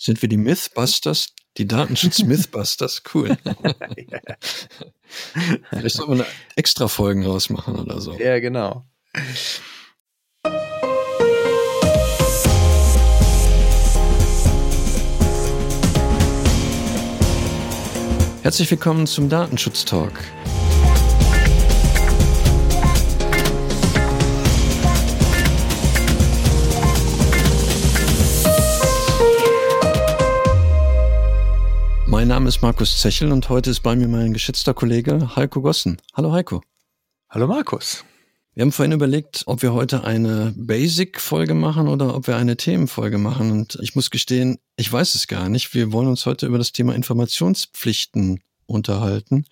Sind wir die Mythbusters? Die Datenschutz-Mythbusters? Cool. Vielleicht wir eine extra Folgen rausmachen oder so. Ja, genau. Herzlich willkommen zum Datenschutz-Talk. Mein Name ist Markus Zechel und heute ist bei mir mein geschätzter Kollege Heiko Gossen. Hallo Heiko. Hallo Markus. Wir haben vorhin überlegt, ob wir heute eine Basic-Folge machen oder ob wir eine Themenfolge machen. Und ich muss gestehen, ich weiß es gar nicht. Wir wollen uns heute über das Thema Informationspflichten unterhalten.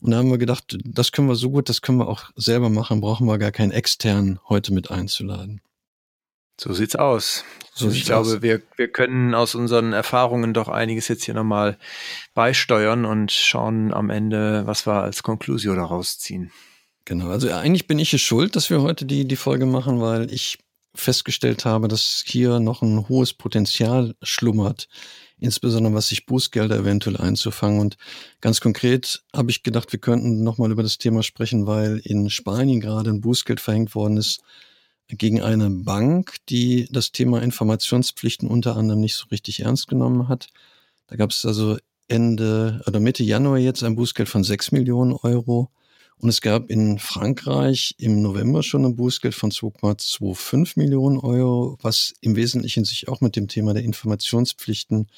Und da haben wir gedacht, das können wir so gut, das können wir auch selber machen, brauchen wir gar keinen externen heute mit einzuladen. So sieht's aus. So ich glaube, aus. wir, wir können aus unseren Erfahrungen doch einiges jetzt hier nochmal beisteuern und schauen am Ende, was wir als Konklusio daraus ziehen. Genau, also eigentlich bin ich es schuld, dass wir heute die, die Folge machen, weil ich festgestellt habe, dass hier noch ein hohes Potenzial schlummert, insbesondere was sich Bußgelder eventuell einzufangen. Und ganz konkret habe ich gedacht, wir könnten nochmal über das Thema sprechen, weil in Spanien gerade ein Bußgeld verhängt worden ist gegen eine Bank, die das Thema Informationspflichten unter anderem nicht so richtig ernst genommen hat. Da gab es also Ende oder Mitte Januar jetzt ein Bußgeld von 6 Millionen Euro. Und es gab in Frankreich im November schon ein Bußgeld von 2,25 Millionen Euro, was im Wesentlichen sich auch mit dem Thema der Informationspflichten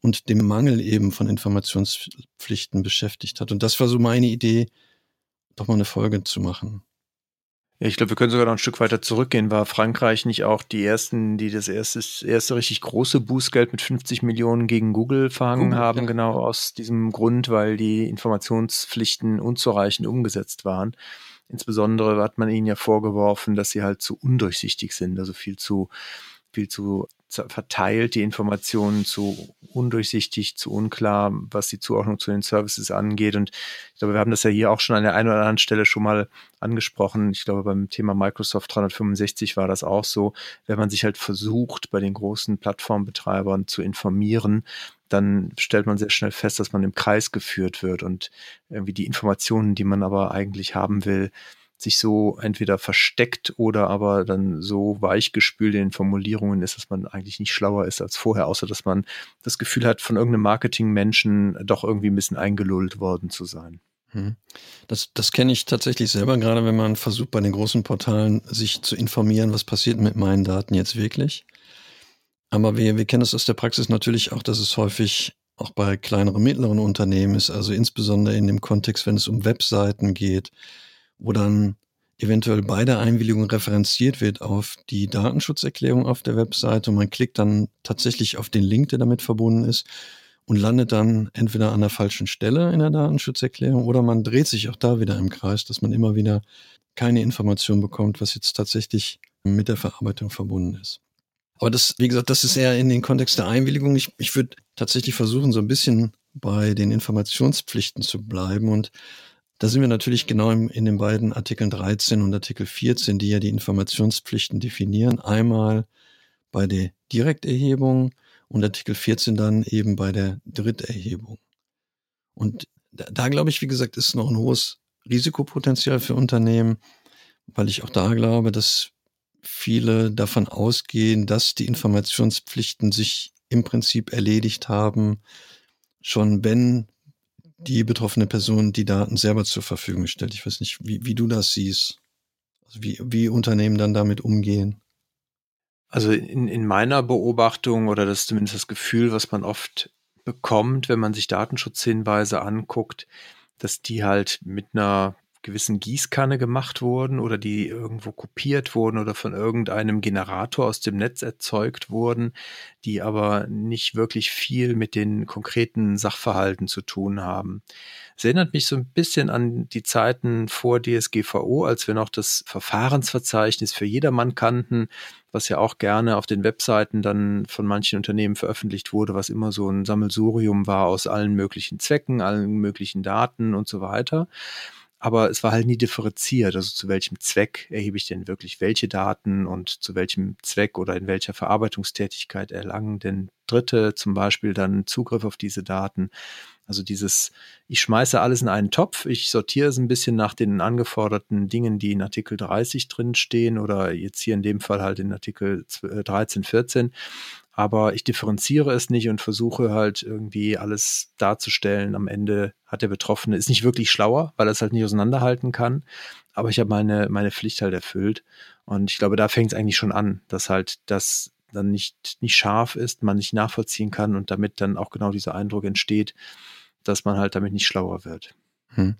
und dem Mangel eben von Informationspflichten beschäftigt hat. Und das war so meine Idee, doch mal eine Folge zu machen. Ja, ich glaube, wir können sogar noch ein Stück weiter zurückgehen. War Frankreich nicht auch die ersten, die das erste, erste richtig große Bußgeld mit 50 Millionen gegen Google verhangen Google, haben, ja. genau aus diesem Grund, weil die Informationspflichten unzureichend umgesetzt waren. Insbesondere hat man ihnen ja vorgeworfen, dass sie halt zu undurchsichtig sind, also viel zu viel zu verteilt, die Informationen zu undurchsichtig, zu unklar, was die Zuordnung zu den Services angeht. Und ich glaube, wir haben das ja hier auch schon an der einen oder anderen Stelle schon mal angesprochen. Ich glaube, beim Thema Microsoft 365 war das auch so. Wenn man sich halt versucht, bei den großen Plattformbetreibern zu informieren, dann stellt man sehr schnell fest, dass man im Kreis geführt wird und irgendwie die Informationen, die man aber eigentlich haben will, sich so entweder versteckt oder aber dann so weichgespült in Formulierungen ist, dass man eigentlich nicht schlauer ist als vorher, außer dass man das Gefühl hat, von irgendeinem Marketingmenschen doch irgendwie ein bisschen eingelullt worden zu sein. Hm. Das, das kenne ich tatsächlich selber, gerade wenn man versucht, bei den großen Portalen sich zu informieren, was passiert mit meinen Daten jetzt wirklich. Aber wir, wir kennen es aus der Praxis natürlich auch, dass es häufig auch bei kleineren, mittleren Unternehmen ist, also insbesondere in dem Kontext, wenn es um Webseiten geht, wo dann eventuell bei der Einwilligung referenziert wird auf die Datenschutzerklärung auf der Webseite und man klickt dann tatsächlich auf den Link, der damit verbunden ist und landet dann entweder an der falschen Stelle in der Datenschutzerklärung oder man dreht sich auch da wieder im Kreis, dass man immer wieder keine Information bekommt, was jetzt tatsächlich mit der Verarbeitung verbunden ist. Aber das, wie gesagt, das ist eher in den Kontext der Einwilligung. Ich, ich würde tatsächlich versuchen, so ein bisschen bei den Informationspflichten zu bleiben und da sind wir natürlich genau in, in den beiden Artikeln 13 und Artikel 14, die ja die Informationspflichten definieren. Einmal bei der Direkterhebung und Artikel 14 dann eben bei der Dritterhebung. Und da, da glaube ich, wie gesagt, ist noch ein hohes Risikopotenzial für Unternehmen, weil ich auch da glaube, dass viele davon ausgehen, dass die Informationspflichten sich im Prinzip erledigt haben, schon wenn die betroffene Person die Daten selber zur Verfügung stellt. Ich weiß nicht, wie, wie du das siehst. Also wie, wie Unternehmen dann damit umgehen. Also in, in meiner Beobachtung oder das ist zumindest das Gefühl, was man oft bekommt, wenn man sich Datenschutzhinweise anguckt, dass die halt mit einer gewissen Gießkanne gemacht wurden oder die irgendwo kopiert wurden oder von irgendeinem Generator aus dem Netz erzeugt wurden, die aber nicht wirklich viel mit den konkreten Sachverhalten zu tun haben. Es erinnert mich so ein bisschen an die Zeiten vor DSGVO, als wir noch das Verfahrensverzeichnis für jedermann kannten, was ja auch gerne auf den Webseiten dann von manchen Unternehmen veröffentlicht wurde, was immer so ein Sammelsurium war aus allen möglichen Zwecken, allen möglichen Daten und so weiter. Aber es war halt nie differenziert. Also zu welchem Zweck erhebe ich denn wirklich welche Daten und zu welchem Zweck oder in welcher Verarbeitungstätigkeit erlangen denn Dritte zum Beispiel dann Zugriff auf diese Daten. Also dieses, ich schmeiße alles in einen Topf, ich sortiere es ein bisschen nach den angeforderten Dingen, die in Artikel 30 drin stehen oder jetzt hier in dem Fall halt in Artikel 13, 14 aber ich differenziere es nicht und versuche halt irgendwie alles darzustellen. Am Ende hat der Betroffene, ist nicht wirklich schlauer, weil er es halt nicht auseinanderhalten kann, aber ich habe meine, meine Pflicht halt erfüllt. Und ich glaube, da fängt es eigentlich schon an, dass halt das dann nicht, nicht scharf ist, man nicht nachvollziehen kann und damit dann auch genau dieser Eindruck entsteht, dass man halt damit nicht schlauer wird. Hm.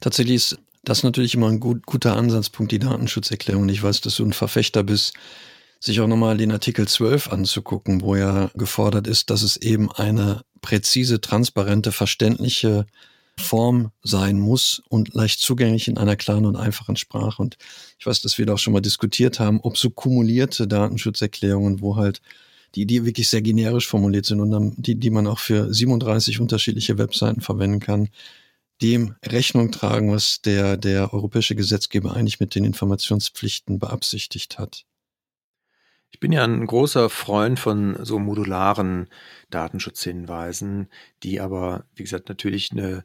Tatsächlich ist das natürlich immer ein gut, guter Ansatzpunkt, die Datenschutzerklärung. Ich weiß, dass du ein Verfechter bist sich auch nochmal den Artikel 12 anzugucken, wo ja gefordert ist, dass es eben eine präzise, transparente, verständliche Form sein muss und leicht zugänglich in einer klaren und einfachen Sprache. Und ich weiß, dass wir da auch schon mal diskutiert haben, ob so kumulierte Datenschutzerklärungen, wo halt die, die wirklich sehr generisch formuliert sind und dann, die, die man auch für 37 unterschiedliche Webseiten verwenden kann, dem Rechnung tragen, was der, der europäische Gesetzgeber eigentlich mit den Informationspflichten beabsichtigt hat. Ich bin ja ein großer Freund von so modularen Datenschutzhinweisen, die aber, wie gesagt, natürlich eine,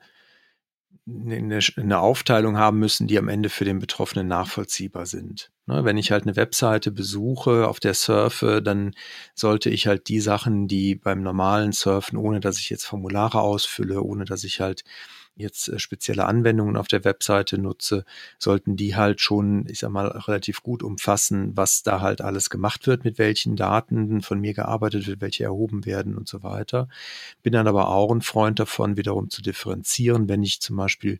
eine, eine Aufteilung haben müssen, die am Ende für den Betroffenen nachvollziehbar sind. Ne, wenn ich halt eine Webseite besuche, auf der surfe, dann sollte ich halt die Sachen, die beim normalen Surfen, ohne dass ich jetzt Formulare ausfülle, ohne dass ich halt jetzt äh, spezielle Anwendungen auf der Webseite nutze, sollten die halt schon, ich sag mal, relativ gut umfassen, was da halt alles gemacht wird, mit welchen Daten von mir gearbeitet wird, welche erhoben werden und so weiter. Bin dann aber auch ein Freund davon, wiederum zu differenzieren, wenn ich zum Beispiel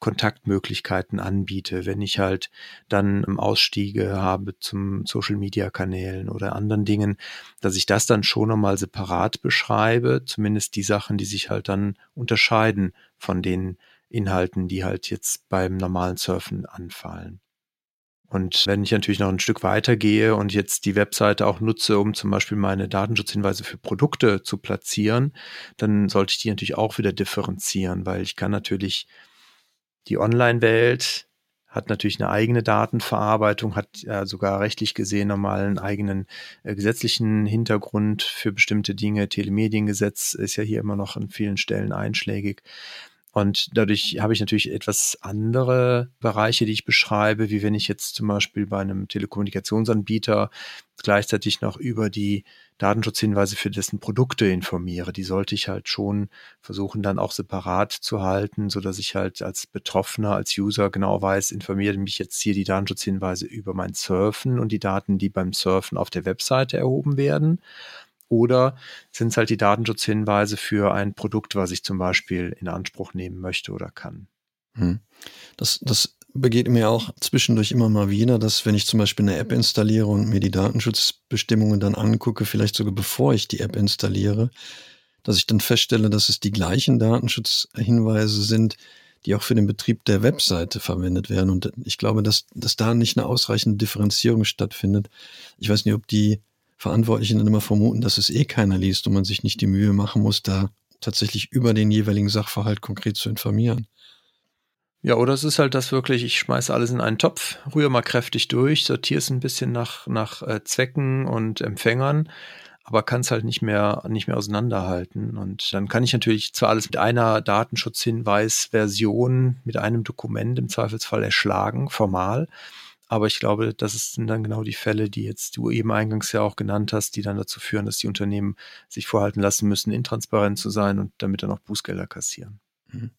Kontaktmöglichkeiten anbiete, wenn ich halt dann Ausstiege habe zum Social Media Kanälen oder anderen Dingen, dass ich das dann schon nochmal separat beschreibe, zumindest die Sachen, die sich halt dann unterscheiden von den Inhalten, die halt jetzt beim normalen Surfen anfallen. Und wenn ich natürlich noch ein Stück weiter gehe und jetzt die Webseite auch nutze, um zum Beispiel meine Datenschutzhinweise für Produkte zu platzieren, dann sollte ich die natürlich auch wieder differenzieren, weil ich kann natürlich die Online-Welt hat natürlich eine eigene Datenverarbeitung, hat ja sogar rechtlich gesehen nochmal einen eigenen äh, gesetzlichen Hintergrund für bestimmte Dinge. Telemediengesetz ist ja hier immer noch an vielen Stellen einschlägig. Und dadurch habe ich natürlich etwas andere Bereiche, die ich beschreibe, wie wenn ich jetzt zum Beispiel bei einem Telekommunikationsanbieter gleichzeitig noch über die Datenschutzhinweise für dessen Produkte informiere. Die sollte ich halt schon versuchen, dann auch separat zu halten, so dass ich halt als Betroffener, als User genau weiß, informiere mich jetzt hier die Datenschutzhinweise über mein Surfen und die Daten, die beim Surfen auf der Webseite erhoben werden. Oder sind es halt die Datenschutzhinweise für ein Produkt, was ich zum Beispiel in Anspruch nehmen möchte oder kann? Hm. Das, das begeht mir auch zwischendurch immer mal wieder, dass wenn ich zum Beispiel eine App installiere und mir die Datenschutzbestimmungen dann angucke, vielleicht sogar bevor ich die App installiere, dass ich dann feststelle, dass es die gleichen Datenschutzhinweise sind, die auch für den Betrieb der Webseite verwendet werden. Und ich glaube, dass, dass da nicht eine ausreichende Differenzierung stattfindet. Ich weiß nicht, ob die Verantwortlichen dann immer vermuten, dass es eh keiner liest und man sich nicht die Mühe machen muss, da tatsächlich über den jeweiligen Sachverhalt konkret zu informieren. Ja, oder es ist halt das wirklich, ich schmeiße alles in einen Topf, rühre mal kräftig durch, sortiere es ein bisschen nach, nach äh, Zwecken und Empfängern, aber kann es halt nicht mehr, nicht mehr auseinanderhalten. Und dann kann ich natürlich zwar alles mit einer Datenschutzhinweis-Version, mit einem Dokument im Zweifelsfall erschlagen, formal, aber ich glaube, das sind dann genau die Fälle, die jetzt du eben eingangs ja auch genannt hast, die dann dazu führen, dass die Unternehmen sich vorhalten lassen müssen, intransparent zu sein und damit dann auch Bußgelder kassieren. Mhm.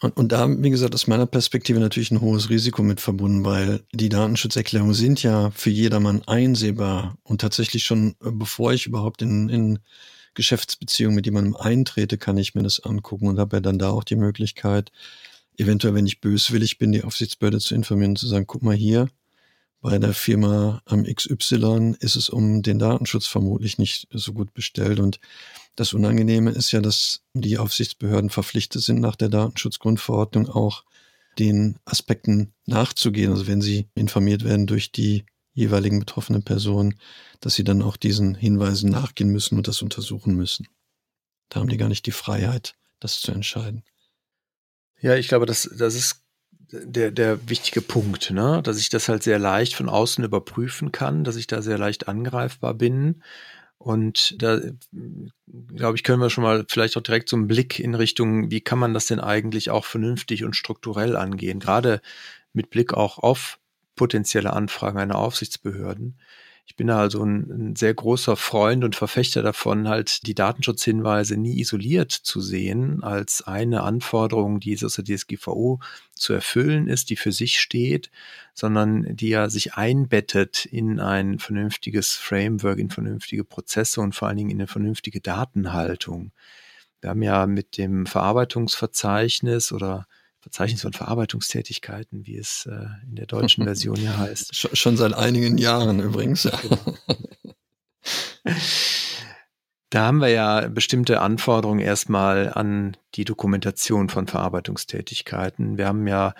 Und, und da, wie gesagt, aus meiner Perspektive natürlich ein hohes Risiko mit verbunden, weil die Datenschutzerklärungen sind ja für jedermann einsehbar und tatsächlich schon, äh, bevor ich überhaupt in, in Geschäftsbeziehungen mit jemandem eintrete, kann ich mir das angucken und habe ja dann da auch die Möglichkeit, eventuell, wenn ich böswillig bin, die Aufsichtsbehörde zu informieren und zu sagen, guck mal hier, bei der Firma am XY ist es um den Datenschutz vermutlich nicht so gut bestellt. Und das Unangenehme ist ja, dass die Aufsichtsbehörden verpflichtet sind, nach der Datenschutzgrundverordnung auch den Aspekten nachzugehen. Also wenn sie informiert werden durch die jeweiligen betroffenen Personen, dass sie dann auch diesen Hinweisen nachgehen müssen und das untersuchen müssen. Da haben die gar nicht die Freiheit, das zu entscheiden. Ja, ich glaube, das, das ist der, der wichtige Punkt, ne? dass ich das halt sehr leicht von außen überprüfen kann, dass ich da sehr leicht angreifbar bin. Und da, glaube ich, können wir schon mal vielleicht auch direkt so einen Blick in Richtung, wie kann man das denn eigentlich auch vernünftig und strukturell angehen, gerade mit Blick auch auf potenzielle Anfragen einer Aufsichtsbehörden. Ich bin da also ein, ein, sehr großer Freund und Verfechter davon, halt die Datenschutzhinweise nie isoliert zu sehen als eine Anforderung, die aus der DSGVO zu erfüllen ist, die für sich steht, sondern die ja sich einbettet in ein vernünftiges Framework, in vernünftige Prozesse und vor allen Dingen in eine vernünftige Datenhaltung. Wir haben ja mit dem Verarbeitungsverzeichnis oder Verzeichnis von Verarbeitungstätigkeiten, wie es äh, in der deutschen Version ja heißt. Schon seit einigen Jahren übrigens. Ja. Da haben wir ja bestimmte Anforderungen erstmal an die Dokumentation von Verarbeitungstätigkeiten. Wir haben ja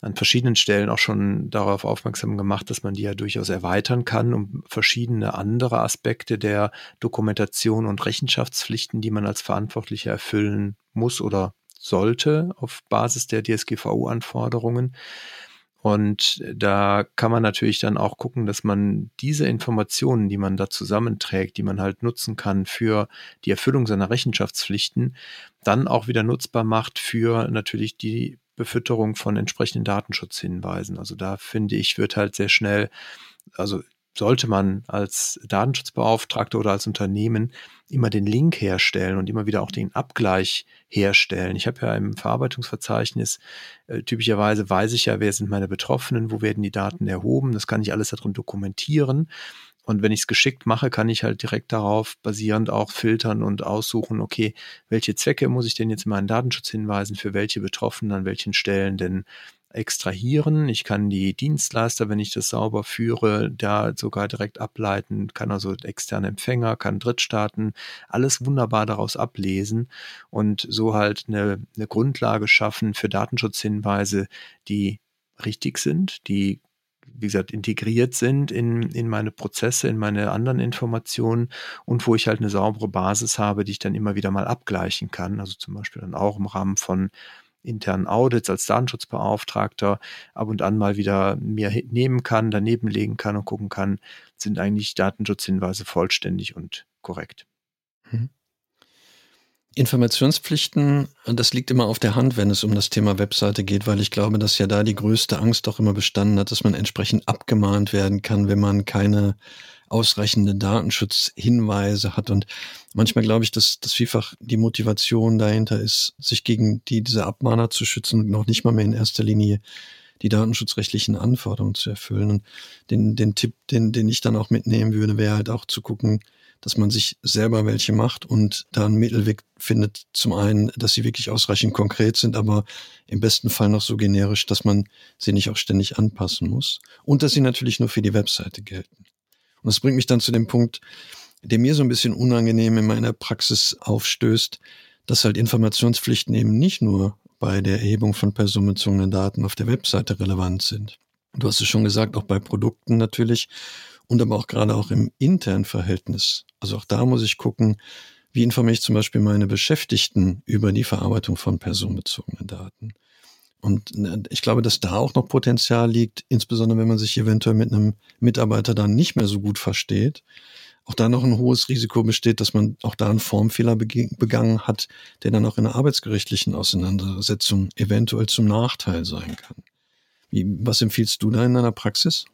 an verschiedenen Stellen auch schon darauf aufmerksam gemacht, dass man die ja durchaus erweitern kann, um verschiedene andere Aspekte der Dokumentation und Rechenschaftspflichten, die man als Verantwortlicher erfüllen muss oder sollte auf Basis der DSGVO-Anforderungen. Und da kann man natürlich dann auch gucken, dass man diese Informationen, die man da zusammenträgt, die man halt nutzen kann für die Erfüllung seiner Rechenschaftspflichten, dann auch wieder nutzbar macht für natürlich die Befütterung von entsprechenden Datenschutzhinweisen. Also da finde ich, wird halt sehr schnell, also sollte man als Datenschutzbeauftragter oder als Unternehmen immer den Link herstellen und immer wieder auch den Abgleich herstellen. Ich habe ja im Verarbeitungsverzeichnis äh, typischerweise weiß ich ja, wer sind meine Betroffenen, wo werden die Daten erhoben, das kann ich alles darin dokumentieren. Und wenn ich es geschickt mache, kann ich halt direkt darauf basierend auch filtern und aussuchen, okay, welche Zwecke muss ich denn jetzt in meinen Datenschutzhinweisen für welche Betroffenen an welchen Stellen denn extrahieren. Ich kann die Dienstleister, wenn ich das sauber führe, da sogar direkt ableiten, kann also externe Empfänger, kann Drittstaaten, alles wunderbar daraus ablesen und so halt eine, eine Grundlage schaffen für Datenschutzhinweise, die richtig sind, die wie gesagt, integriert sind in, in meine Prozesse, in meine anderen Informationen und wo ich halt eine saubere Basis habe, die ich dann immer wieder mal abgleichen kann. Also zum Beispiel dann auch im Rahmen von internen Audits als Datenschutzbeauftragter ab und an mal wieder mir nehmen kann, daneben legen kann und gucken kann, sind eigentlich Datenschutzhinweise vollständig und korrekt. Mhm. Informationspflichten, das liegt immer auf der Hand, wenn es um das Thema Webseite geht, weil ich glaube, dass ja da die größte Angst auch immer bestanden hat, dass man entsprechend abgemahnt werden kann, wenn man keine ausreichende Datenschutzhinweise hat. Und manchmal glaube ich, dass, dass vielfach die Motivation dahinter ist, sich gegen die, diese Abmahner zu schützen und noch nicht mal mehr in erster Linie die datenschutzrechtlichen Anforderungen zu erfüllen. Und den, den Tipp, den, den ich dann auch mitnehmen würde, wäre halt auch zu gucken, dass man sich selber welche macht und da einen Mittelweg findet. Zum einen, dass sie wirklich ausreichend konkret sind, aber im besten Fall noch so generisch, dass man sie nicht auch ständig anpassen muss. Und dass sie natürlich nur für die Webseite gelten. Und das bringt mich dann zu dem Punkt, der mir so ein bisschen unangenehm in meiner Praxis aufstößt, dass halt Informationspflichten eben nicht nur bei der Erhebung von personenbezogenen Daten auf der Webseite relevant sind. Du hast es schon gesagt, auch bei Produkten natürlich und aber auch gerade auch im internen Verhältnis. Also auch da muss ich gucken, wie informiere ich zum Beispiel meine Beschäftigten über die Verarbeitung von personenbezogenen Daten. Und äh, ich glaube, dass da auch noch Potenzial liegt, insbesondere wenn man sich eventuell mit einem Mitarbeiter dann nicht mehr so gut versteht. Auch da noch ein hohes Risiko besteht, dass man auch da einen Formfehler begangen hat, der dann auch in einer arbeitsgerichtlichen Auseinandersetzung eventuell zum Nachteil sein kann. Wie, was empfiehlst du da in deiner Praxis?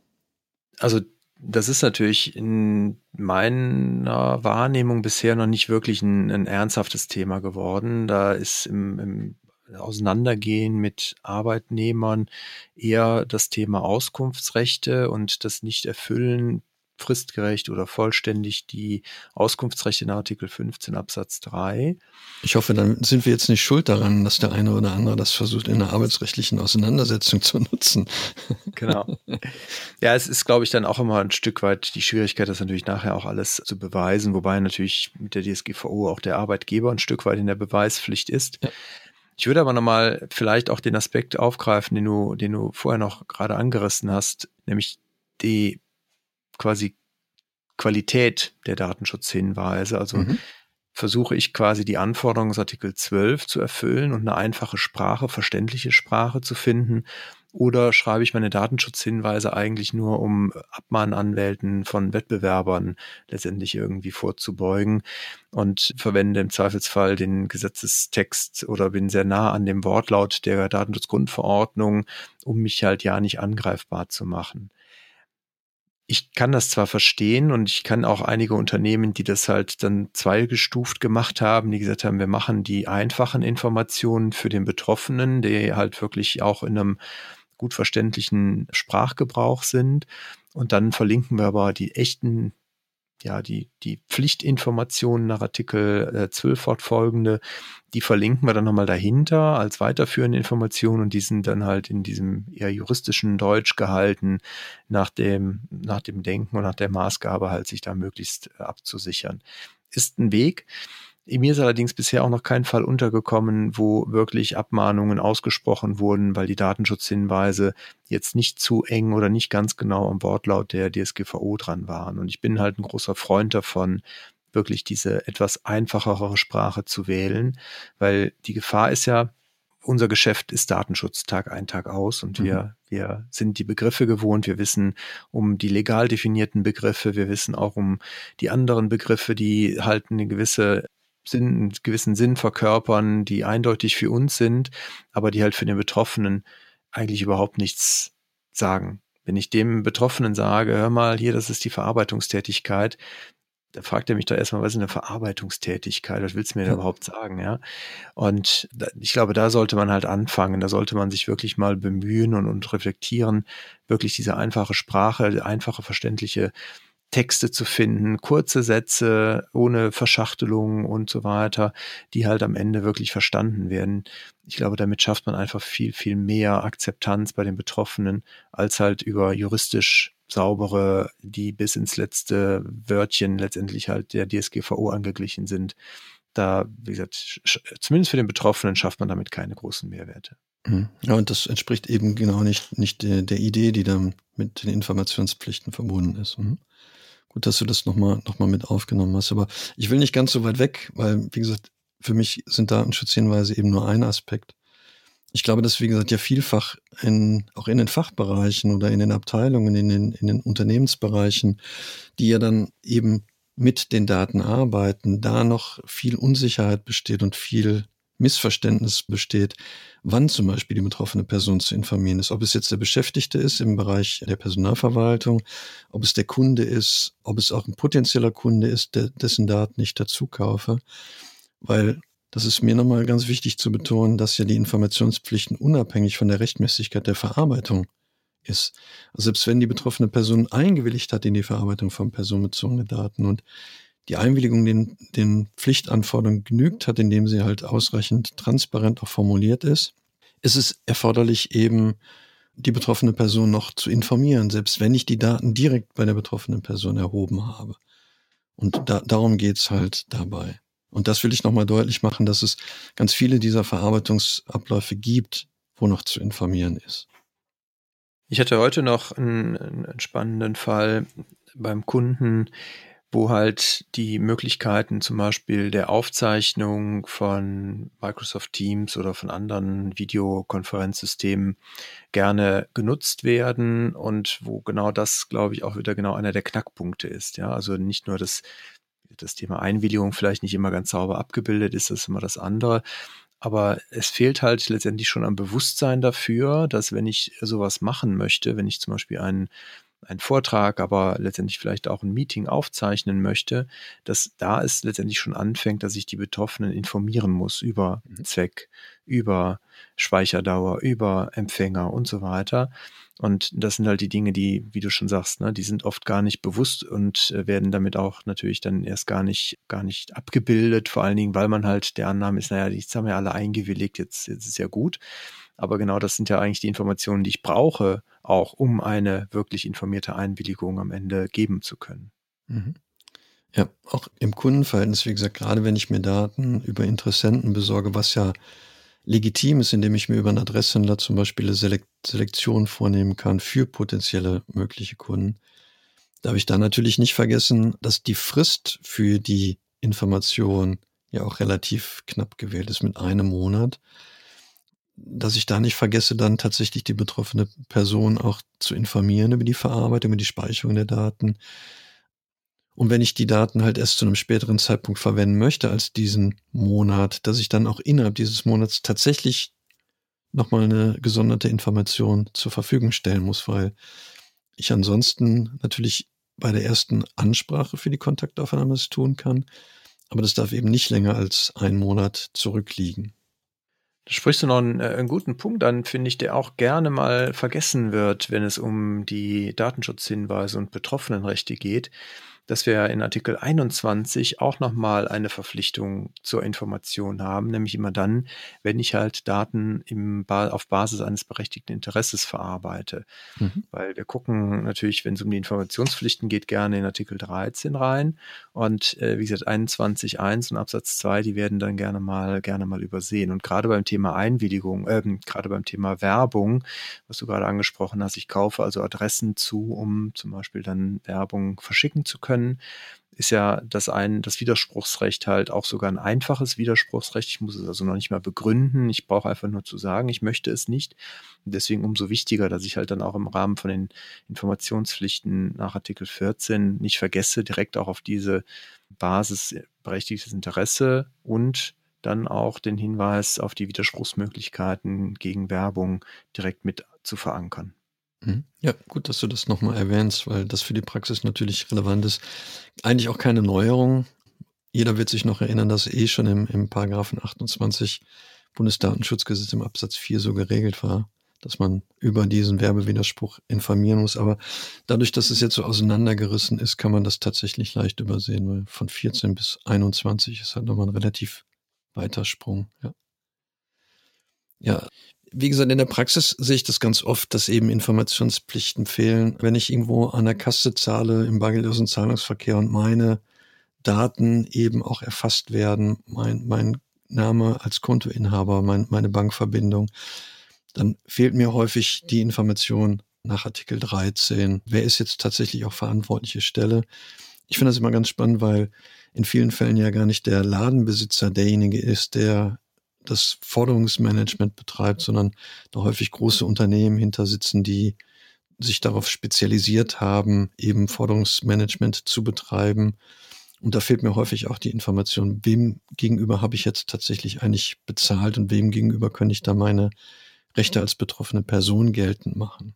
Also das ist natürlich in meiner Wahrnehmung bisher noch nicht wirklich ein, ein ernsthaftes Thema geworden. Da ist im, im Auseinandergehen mit Arbeitnehmern eher das Thema Auskunftsrechte und das Nicht-Erfüllen fristgerecht oder vollständig die Auskunftsrechte in Artikel 15 Absatz 3. Ich hoffe, dann sind wir jetzt nicht schuld daran, dass der eine oder andere das versucht, in einer arbeitsrechtlichen Auseinandersetzung zu nutzen. Genau. Ja, es ist, glaube ich, dann auch immer ein Stück weit die Schwierigkeit, das natürlich nachher auch alles zu beweisen, wobei natürlich mit der DSGVO auch der Arbeitgeber ein Stück weit in der Beweispflicht ist. Ja. Ich würde aber nochmal vielleicht auch den Aspekt aufgreifen, den du, den du vorher noch gerade angerissen hast, nämlich die quasi Qualität der Datenschutzhinweise. Also mhm. versuche ich quasi die Anforderungen des Artikel 12 zu erfüllen und eine einfache Sprache, verständliche Sprache zu finden, Oder schreibe ich meine Datenschutzhinweise eigentlich nur, um Abmahnanwälten von Wettbewerbern letztendlich irgendwie vorzubeugen? Und verwende im Zweifelsfall den Gesetzestext oder bin sehr nah an dem Wortlaut der Datenschutzgrundverordnung, um mich halt ja nicht angreifbar zu machen. Ich kann das zwar verstehen und ich kann auch einige Unternehmen, die das halt dann zweigestuft gemacht haben, die gesagt haben, wir machen die einfachen Informationen für den Betroffenen, die halt wirklich auch in einem gut verständlichen Sprachgebrauch sind. Und dann verlinken wir aber die echten ja, die, die Pflichtinformationen nach Artikel äh, 12 fortfolgende, die verlinken wir dann nochmal dahinter als weiterführende Informationen und die sind dann halt in diesem eher juristischen Deutsch gehalten, nach dem, nach dem Denken und nach der Maßgabe halt sich da möglichst äh, abzusichern. Ist ein Weg. Mir ist allerdings bisher auch noch kein Fall untergekommen, wo wirklich Abmahnungen ausgesprochen wurden, weil die Datenschutzhinweise jetzt nicht zu eng oder nicht ganz genau am Wortlaut der DSGVO dran waren. Und ich bin halt ein großer Freund davon, wirklich diese etwas einfachere Sprache zu wählen, weil die Gefahr ist ja, unser Geschäft ist Datenschutz Tag ein, Tag aus und mhm. wir, wir sind die Begriffe gewohnt. Wir wissen um die legal definierten Begriffe. Wir wissen auch um die anderen Begriffe, die halt eine gewisse Sinn, einen gewissen Sinn verkörpern, die eindeutig für uns sind, aber die halt für den Betroffenen eigentlich überhaupt nichts sagen. Wenn ich dem Betroffenen sage, hör mal, hier, das ist die Verarbeitungstätigkeit, da fragt er mich doch erstmal, was ist eine Verarbeitungstätigkeit? Was willst du mir ja. überhaupt sagen? Ja. Und ich glaube, da sollte man halt anfangen. Da sollte man sich wirklich mal bemühen und, und reflektieren, wirklich diese einfache Sprache, einfache, verständliche Texte zu finden, kurze Sätze ohne Verschachtelung und so weiter, die halt am Ende wirklich verstanden werden. Ich glaube, damit schafft man einfach viel, viel mehr Akzeptanz bei den Betroffenen, als halt über juristisch saubere, die bis ins letzte Wörtchen letztendlich halt der DSGVO angeglichen sind. Da, wie gesagt, zumindest für den Betroffenen schafft man damit keine großen Mehrwerte. Mhm. Ja, und das entspricht eben genau nicht, nicht der, der Idee, die dann mit den Informationspflichten verbunden ist. Mhm. Gut, dass du das nochmal noch mal mit aufgenommen hast. Aber ich will nicht ganz so weit weg, weil, wie gesagt, für mich sind Datenschutzhinweise eben nur ein Aspekt. Ich glaube, dass, wie gesagt, ja vielfach in, auch in den Fachbereichen oder in den Abteilungen, in den, in den Unternehmensbereichen, die ja dann eben mit den Daten arbeiten, da noch viel Unsicherheit besteht und viel Missverständnis besteht, wann zum Beispiel die betroffene Person zu informieren ist. Ob es jetzt der Beschäftigte ist im Bereich der Personalverwaltung, ob es der Kunde ist, ob es auch ein potenzieller Kunde ist, der, dessen Daten ich dazu kaufe. Weil das ist mir nochmal ganz wichtig zu betonen, dass ja die Informationspflichten unabhängig von der Rechtmäßigkeit der Verarbeitung ist. Also selbst wenn die betroffene Person eingewilligt hat in die Verarbeitung von personenbezogenen Daten und die Einwilligung den, den Pflichtanforderungen genügt hat, indem sie halt ausreichend transparent auch formuliert ist, ist es erforderlich, eben die betroffene Person noch zu informieren, selbst wenn ich die Daten direkt bei der betroffenen Person erhoben habe. Und da, darum geht's halt dabei. Und das will ich nochmal deutlich machen, dass es ganz viele dieser Verarbeitungsabläufe gibt, wo noch zu informieren ist. Ich hatte heute noch einen, einen spannenden Fall beim Kunden, wo halt die Möglichkeiten zum Beispiel der Aufzeichnung von Microsoft Teams oder von anderen Videokonferenzsystemen gerne genutzt werden und wo genau das, glaube ich, auch wieder genau einer der Knackpunkte ist. Ja, also nicht nur das, das Thema Einwilligung vielleicht nicht immer ganz sauber abgebildet ist, das ist immer das andere. Aber es fehlt halt letztendlich schon am Bewusstsein dafür, dass wenn ich sowas machen möchte, wenn ich zum Beispiel einen einen Vortrag, aber letztendlich vielleicht auch ein Meeting aufzeichnen möchte, dass da es letztendlich schon anfängt, dass ich die Betroffenen informieren muss über mhm. Zweck, über Speicherdauer, über Empfänger und so weiter. Und das sind halt die Dinge, die, wie du schon sagst, ne, die sind oft gar nicht bewusst und äh, werden damit auch natürlich dann erst gar nicht, gar nicht abgebildet. Vor allen Dingen, weil man halt der Annahme ist, naja, jetzt haben wir alle eingewilligt, jetzt, jetzt ist ja gut. Aber genau das sind ja eigentlich die Informationen, die ich brauche, auch um eine wirklich informierte Einwilligung am Ende geben zu können. Mhm. Ja, auch im Kundenverhältnis, wie gesagt, gerade wenn ich mir Daten über Interessenten besorge, was ja legitim ist, indem ich mir über einen Adresshändler zum Beispiel eine Selek Selektion vornehmen kann für potenzielle mögliche Kunden, darf ich da natürlich nicht vergessen, dass die Frist für die Information ja auch relativ knapp gewählt ist mit einem Monat. Dass ich da nicht vergesse, dann tatsächlich die betroffene Person auch zu informieren über die Verarbeitung, über die Speicherung der Daten. Und wenn ich die Daten halt erst zu einem späteren Zeitpunkt verwenden möchte als diesen Monat, dass ich dann auch innerhalb dieses Monats tatsächlich nochmal eine gesonderte Information zur Verfügung stellen muss, weil ich ansonsten natürlich bei der ersten Ansprache für die Kontaktaufnahme es tun kann, aber das darf eben nicht länger als einen Monat zurückliegen. Da sprichst du noch einen, äh, einen guten Punkt an, finde ich, der auch gerne mal vergessen wird, wenn es um die Datenschutzhinweise und Betroffenenrechte geht dass wir in Artikel 21 auch nochmal eine Verpflichtung zur Information haben, nämlich immer dann, wenn ich halt Daten im ba auf Basis eines berechtigten Interesses verarbeite. Mhm. Weil wir gucken natürlich, wenn es um die Informationspflichten geht, gerne in Artikel 13 rein. Und äh, wie gesagt, 21.1 und Absatz 2, die werden dann gerne mal, gerne mal übersehen. Und gerade beim Thema Einwilligung, äh, gerade beim Thema Werbung, was du gerade angesprochen hast, ich kaufe also Adressen zu, um zum Beispiel dann Werbung verschicken zu können können, ist ja das ein, das Widerspruchsrecht halt auch sogar ein einfaches Widerspruchsrecht. Ich muss es also noch nicht mal begründen. Ich brauche einfach nur zu sagen, ich möchte es nicht. Deswegen umso wichtiger, dass ich halt dann auch im Rahmen von den Informationspflichten nach Artikel 14 nicht vergesse, direkt auch auf diese Basis berechtigtes Interesse und dann auch den Hinweis auf die Widerspruchsmöglichkeiten gegen Werbung direkt mit zu verankern. Mhm. Ja, gut, dass du das nochmal erwähnst, weil das für die Praxis natürlich relevant ist. Eigentlich auch keine Neuerung. Jeder wird sich noch erinnern, dass eh schon im, im Paragraphen 28 Bundesdatenschutzgesetz im Absatz 4 so geregelt war, dass man über diesen Werbewiderspruch informieren muss. Aber dadurch, dass es jetzt so auseinandergerissen ist, kann man das tatsächlich leicht übersehen, weil von 14 bis 21 ist halt nochmal ein relativ weiter Sprung. Ja. Ja, wie gesagt, in der Praxis sehe ich das ganz oft, dass eben Informationspflichten fehlen. Wenn ich irgendwo an der Kasse zahle im bargeldlosen Zahlungsverkehr und meine Daten eben auch erfasst werden, mein, mein Name als Kontoinhaber, mein, meine Bankverbindung, dann fehlt mir häufig die Information nach Artikel 13. Wer ist jetzt tatsächlich auch verantwortliche Stelle? Ich finde das immer ganz spannend, weil in vielen Fällen ja gar nicht der Ladenbesitzer derjenige ist, der das Forderungsmanagement betreibt, sondern da häufig große Unternehmen hinter sitzen, die sich darauf spezialisiert haben, eben Forderungsmanagement zu betreiben. Und da fehlt mir häufig auch die Information, wem gegenüber habe ich jetzt tatsächlich eigentlich bezahlt und wem gegenüber könnte ich da meine Rechte als betroffene Person geltend machen.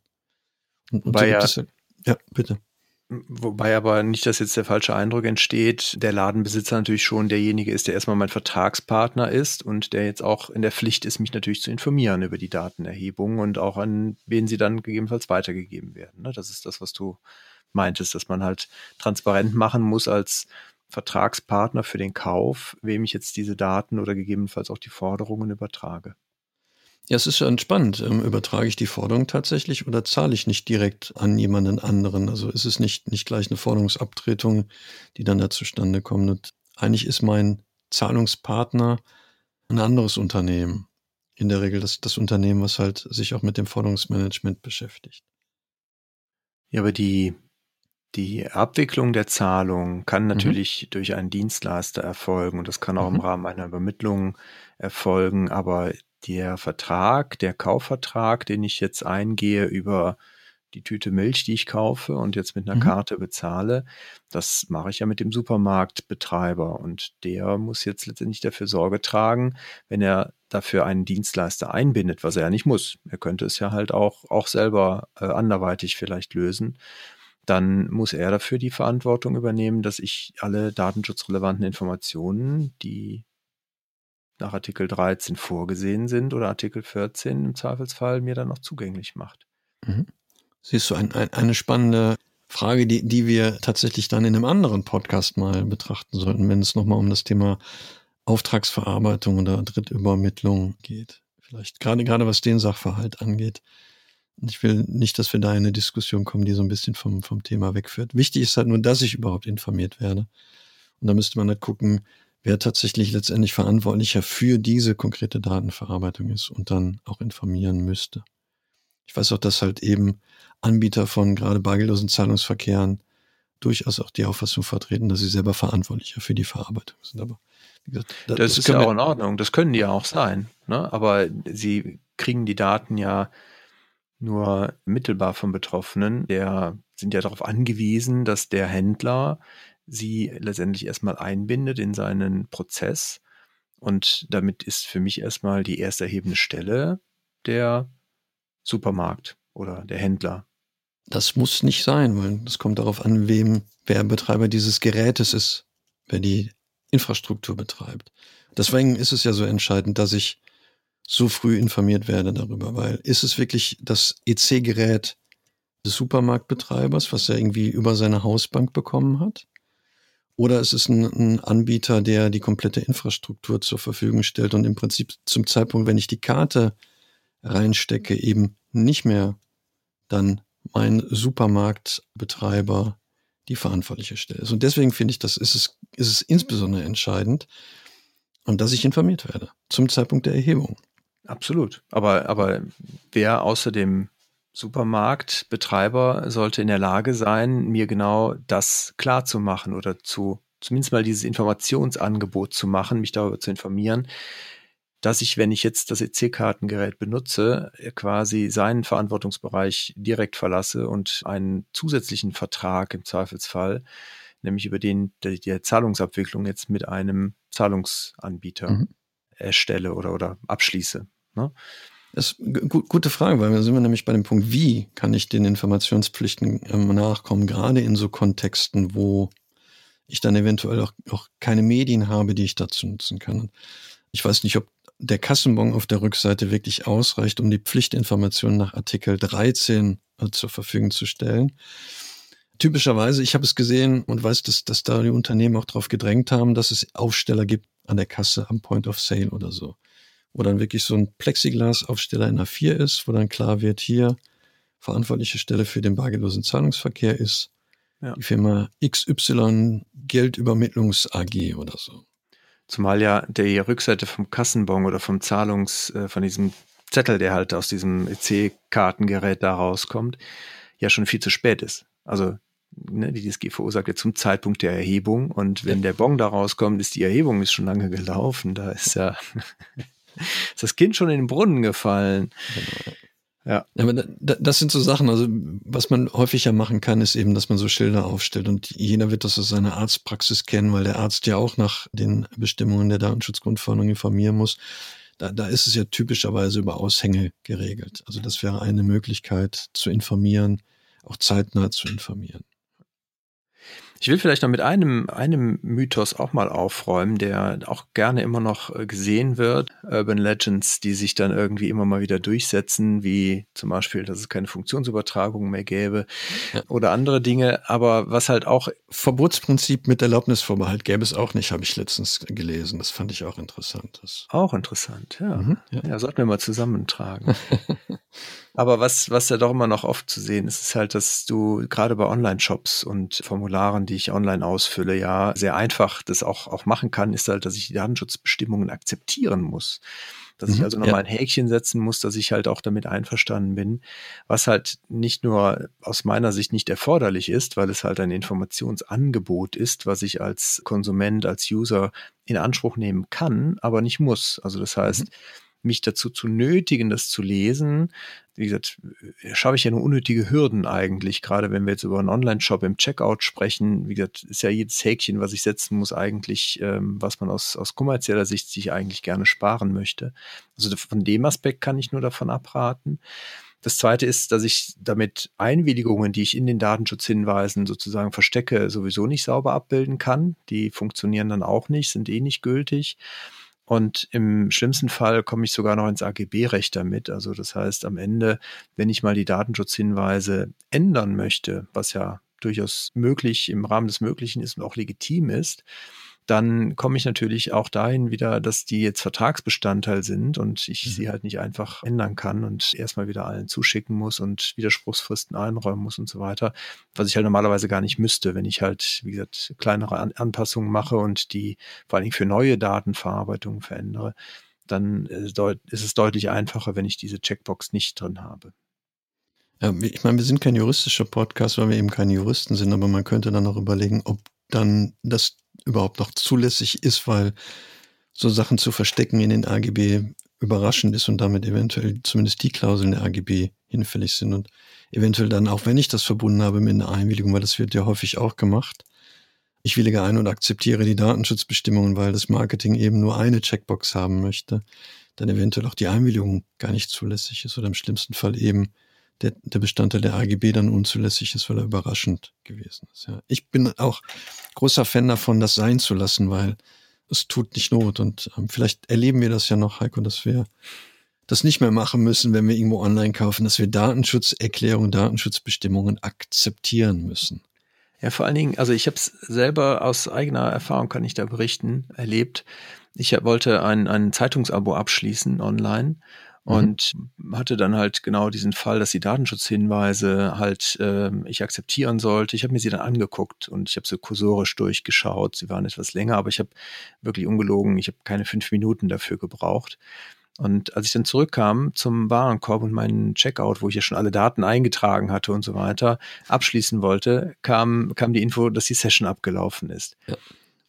Und, und ja, ja, bitte. Wobei aber nicht, dass jetzt der falsche Eindruck entsteht, der Ladenbesitzer natürlich schon derjenige ist, der erstmal mein Vertragspartner ist und der jetzt auch in der Pflicht ist, mich natürlich zu informieren über die Datenerhebung und auch an wen sie dann gegebenenfalls weitergegeben werden. Ne? Das ist das, was du meintest, dass man halt transparent machen muss als Vertragspartner für den Kauf, wem ich jetzt diese Daten oder gegebenenfalls auch die Forderungen übertrage. Ja, es ist schon spannend. Ähm, übertrage ich die Forderung tatsächlich oder zahle ich nicht direkt an jemanden anderen? Also ist es nicht, nicht gleich eine Forderungsabtretung, die dann da zustande kommt. Und eigentlich ist mein Zahlungspartner ein anderes Unternehmen. In der Regel das, das Unternehmen, was halt sich auch mit dem Forderungsmanagement beschäftigt. Ja, aber die, die Abwicklung der Zahlung kann mhm. natürlich mhm. durch einen Dienstleister erfolgen und das kann auch mhm. im Rahmen einer Übermittlung erfolgen, aber der Vertrag, der Kaufvertrag, den ich jetzt eingehe über die Tüte Milch, die ich kaufe und jetzt mit einer mhm. Karte bezahle, das mache ich ja mit dem Supermarktbetreiber und der muss jetzt letztendlich dafür Sorge tragen, wenn er dafür einen Dienstleister einbindet, was er ja nicht muss. Er könnte es ja halt auch, auch selber äh, anderweitig vielleicht lösen. Dann muss er dafür die Verantwortung übernehmen, dass ich alle datenschutzrelevanten Informationen, die nach Artikel 13 vorgesehen sind oder Artikel 14 im Zweifelsfall mir dann noch zugänglich macht. Mhm. Siehst du, ein, ein, eine spannende Frage, die, die wir tatsächlich dann in einem anderen Podcast mal betrachten sollten, wenn es nochmal um das Thema Auftragsverarbeitung oder Drittübermittlung geht. Vielleicht gerade, gerade was den Sachverhalt angeht. Ich will nicht, dass wir da in eine Diskussion kommen, die so ein bisschen vom, vom Thema wegführt. Wichtig ist halt nur, dass ich überhaupt informiert werde. Und da müsste man halt gucken, wer tatsächlich letztendlich verantwortlicher für diese konkrete Datenverarbeitung ist und dann auch informieren müsste. Ich weiß auch, dass halt eben Anbieter von gerade bargeldlosen Zahlungsverkehren durchaus auch die Auffassung vertreten, dass sie selber verantwortlicher für die Verarbeitung sind. Aber wie gesagt, das, das ist ja auch in Ordnung. Das können die ja auch sein. Ne? Aber sie kriegen die Daten ja nur mittelbar vom Betroffenen. Der sind ja darauf angewiesen, dass der Händler sie letztendlich erstmal einbindet in seinen Prozess. Und damit ist für mich erstmal die erste erhebende Stelle der Supermarkt oder der Händler. Das muss nicht sein, weil es kommt darauf an, wem, wer Betreiber dieses Gerätes ist, wer die Infrastruktur betreibt. Deswegen ist es ja so entscheidend, dass ich so früh informiert werde darüber, weil ist es wirklich das EC-Gerät des Supermarktbetreibers, was er irgendwie über seine Hausbank bekommen hat? Oder ist es ein, ein, Anbieter, der die komplette Infrastruktur zur Verfügung stellt und im Prinzip zum Zeitpunkt, wenn ich die Karte reinstecke, eben nicht mehr dann mein Supermarktbetreiber die verantwortliche Stelle ist. Und deswegen finde ich, das ist es, ist es insbesondere entscheidend, dass ich informiert werde zum Zeitpunkt der Erhebung. Absolut. Aber, aber wer außer dem Supermarktbetreiber sollte in der Lage sein, mir genau das klar zu machen oder zu zumindest mal dieses Informationsangebot zu machen, mich darüber zu informieren, dass ich, wenn ich jetzt das EC-Kartengerät benutze, quasi seinen Verantwortungsbereich direkt verlasse und einen zusätzlichen Vertrag im Zweifelsfall, nämlich über den der, der Zahlungsabwicklung jetzt mit einem Zahlungsanbieter mhm. erstelle oder, oder abschließe. Ne? Das ist eine gute Frage, weil da sind wir nämlich bei dem Punkt, wie kann ich den Informationspflichten ähm, nachkommen, gerade in so Kontexten, wo ich dann eventuell auch, auch keine Medien habe, die ich dazu nutzen kann. Ich weiß nicht, ob der Kassenbon auf der Rückseite wirklich ausreicht, um die Pflichtinformationen nach Artikel 13 äh, zur Verfügung zu stellen. Typischerweise, ich habe es gesehen und weiß, dass, dass da die Unternehmen auch darauf gedrängt haben, dass es Aufsteller gibt an der Kasse am Point of Sale oder so wo dann wirklich so ein Plexiglas-Aufsteller in A4 ist, wo dann klar wird, hier verantwortliche Stelle für den bargeldlosen Zahlungsverkehr ist ja. die Firma XY Geldübermittlungs AG oder so. Zumal ja der Rückseite vom Kassenbon oder vom Zahlungs, äh, von diesem Zettel, der halt aus diesem EC-Kartengerät da rauskommt, ja schon viel zu spät ist. Also ne, die DSG verursacht ja zum Zeitpunkt der Erhebung und wenn der Bon da rauskommt, ist die Erhebung ist schon lange gelaufen. Da ist ja ist das Kind schon in den Brunnen gefallen. Genau. Ja. Aber das sind so Sachen, also was man häufiger machen kann, ist eben, dass man so Schilder aufstellt und jeder wird das aus seiner Arztpraxis kennen, weil der Arzt ja auch nach den Bestimmungen der Datenschutzgrundverordnung informieren muss. Da, da ist es ja typischerweise über Aushänge geregelt. Also das wäre eine Möglichkeit zu informieren, auch zeitnah zu informieren. Ich will vielleicht noch mit einem, einem Mythos auch mal aufräumen, der auch gerne immer noch äh, gesehen wird. Urban Legends, die sich dann irgendwie immer mal wieder durchsetzen, wie zum Beispiel, dass es keine Funktionsübertragung mehr gäbe ja. oder andere Dinge. Aber was halt auch. Verbotsprinzip mit Erlaubnisvorbehalt gäbe es auch nicht, habe ich letztens gelesen. Das fand ich auch interessant. Auch interessant, ja. Mhm, ja. ja. sollten wir mal zusammentragen. Aber was, was ja doch immer noch oft zu sehen ist, ist halt, dass du gerade bei Online-Shops und Formularen, die ich online ausfülle, ja sehr einfach das auch, auch machen kann, ist halt, dass ich die Datenschutzbestimmungen akzeptieren muss. Dass mhm, ich also nochmal ja. ein Häkchen setzen muss, dass ich halt auch damit einverstanden bin, was halt nicht nur aus meiner Sicht nicht erforderlich ist, weil es halt ein Informationsangebot ist, was ich als Konsument, als User in Anspruch nehmen kann, aber nicht muss. Also das heißt, mhm mich dazu zu nötigen, das zu lesen. Wie gesagt, schaffe ich ja nur unnötige Hürden eigentlich, gerade wenn wir jetzt über einen Online-Shop im Checkout sprechen. Wie gesagt, ist ja jedes Häkchen, was ich setzen muss, eigentlich, ähm, was man aus, aus kommerzieller Sicht sich eigentlich gerne sparen möchte. Also von dem Aspekt kann ich nur davon abraten. Das zweite ist, dass ich damit Einwilligungen, die ich in den Datenschutzhinweisen sozusagen verstecke, sowieso nicht sauber abbilden kann. Die funktionieren dann auch nicht, sind eh nicht gültig. Und im schlimmsten Fall komme ich sogar noch ins AGB-Recht damit. Also das heißt, am Ende, wenn ich mal die Datenschutzhinweise ändern möchte, was ja durchaus möglich im Rahmen des Möglichen ist und auch legitim ist, dann komme ich natürlich auch dahin wieder, dass die jetzt Vertragsbestandteil sind und ich mhm. sie halt nicht einfach ändern kann und erstmal wieder allen zuschicken muss und Widerspruchsfristen einräumen muss und so weiter, was ich halt normalerweise gar nicht müsste, wenn ich halt, wie gesagt, kleinere An Anpassungen mache und die vor allen Dingen für neue Datenverarbeitungen verändere, dann äh, ist es deutlich einfacher, wenn ich diese Checkbox nicht drin habe. Ich meine, wir sind kein juristischer Podcast, weil wir eben keine Juristen sind, aber man könnte dann auch überlegen, ob dann das überhaupt noch zulässig ist, weil so Sachen zu verstecken in den AGB überraschend ist und damit eventuell zumindest die Klauseln der AGB hinfällig sind und eventuell dann, auch wenn ich das verbunden habe mit einer Einwilligung, weil das wird ja häufig auch gemacht, ich willige ein und akzeptiere die Datenschutzbestimmungen, weil das Marketing eben nur eine Checkbox haben möchte, dann eventuell auch die Einwilligung gar nicht zulässig ist oder im schlimmsten Fall eben der, der Bestandteil der AGB dann unzulässig ist, weil er überraschend gewesen ist. Ja. Ich bin auch großer Fan davon, das sein zu lassen, weil es tut nicht Not. Und ähm, vielleicht erleben wir das ja noch, Heiko, dass wir das nicht mehr machen müssen, wenn wir irgendwo online kaufen, dass wir Datenschutzerklärungen, Datenschutzbestimmungen akzeptieren müssen. Ja, vor allen Dingen, also ich habe es selber aus eigener Erfahrung, kann ich da berichten, erlebt. Ich wollte ein, ein Zeitungsabo abschließen online. Und mhm. hatte dann halt genau diesen Fall, dass die Datenschutzhinweise halt äh, ich akzeptieren sollte. Ich habe mir sie dann angeguckt und ich habe so kursorisch durchgeschaut. Sie waren etwas länger, aber ich habe wirklich ungelogen, ich habe keine fünf Minuten dafür gebraucht. Und als ich dann zurückkam zum Warenkorb und meinen Checkout, wo ich ja schon alle Daten eingetragen hatte und so weiter, abschließen wollte, kam, kam die Info, dass die Session abgelaufen ist. Ja.